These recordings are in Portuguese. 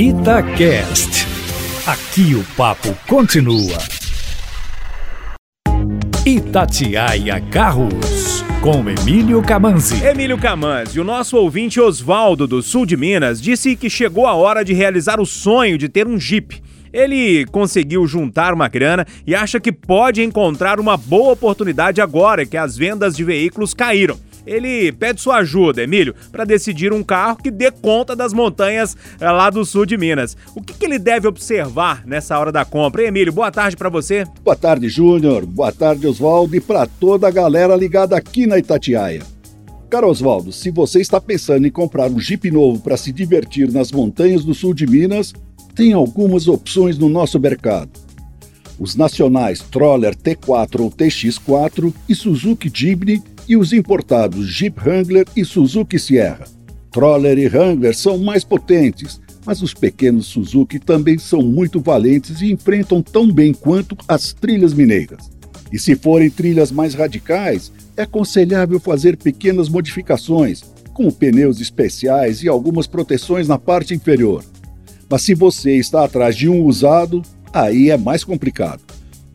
Itacast. Aqui o papo continua. Itatiaia Carros, com Emílio Camanzi. Emílio Camanzi, o nosso ouvinte Oswaldo do sul de Minas disse que chegou a hora de realizar o sonho de ter um Jeep. Ele conseguiu juntar uma grana e acha que pode encontrar uma boa oportunidade agora que as vendas de veículos caíram ele pede sua ajuda, Emílio, para decidir um carro que dê conta das montanhas eh, lá do sul de Minas. O que, que ele deve observar nessa hora da compra? Hein, Emílio, boa tarde para você. Boa tarde, Júnior. Boa tarde, Oswaldo, e para toda a galera ligada aqui na Itatiaia. Cara Oswaldo, se você está pensando em comprar um Jeep novo para se divertir nas montanhas do sul de Minas, tem algumas opções no nosso mercado. Os nacionais Troller T4 ou TX4 e Suzuki Jimny e os importados Jeep Wrangler e Suzuki Sierra. Troller e Wrangler são mais potentes, mas os pequenos Suzuki também são muito valentes e enfrentam tão bem quanto as trilhas mineiras. E se forem trilhas mais radicais, é aconselhável fazer pequenas modificações, como pneus especiais e algumas proteções na parte inferior. Mas se você está atrás de um usado, aí é mais complicado.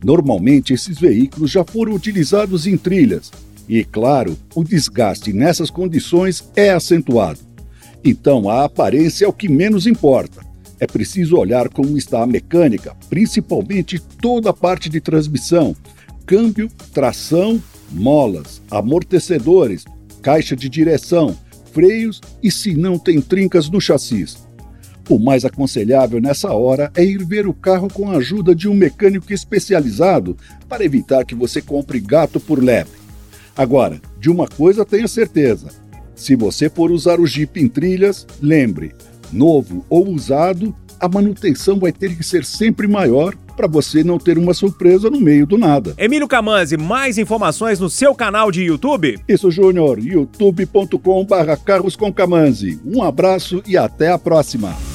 Normalmente esses veículos já foram utilizados em trilhas e, claro, o desgaste nessas condições é acentuado. Então, a aparência é o que menos importa. É preciso olhar como está a mecânica, principalmente toda a parte de transmissão, câmbio, tração, molas, amortecedores, caixa de direção, freios e se não tem trincas no chassi. O mais aconselhável nessa hora é ir ver o carro com a ajuda de um mecânico especializado para evitar que você compre gato por lebre. Agora, de uma coisa tenha certeza: se você for usar o Jeep em trilhas, lembre, novo ou usado, a manutenção vai ter que ser sempre maior para você não ter uma surpresa no meio do nada. Emílio Camanzi, mais informações no seu canal de YouTube? Isso, Júnior, youtube.com/carros com Um abraço e até a próxima.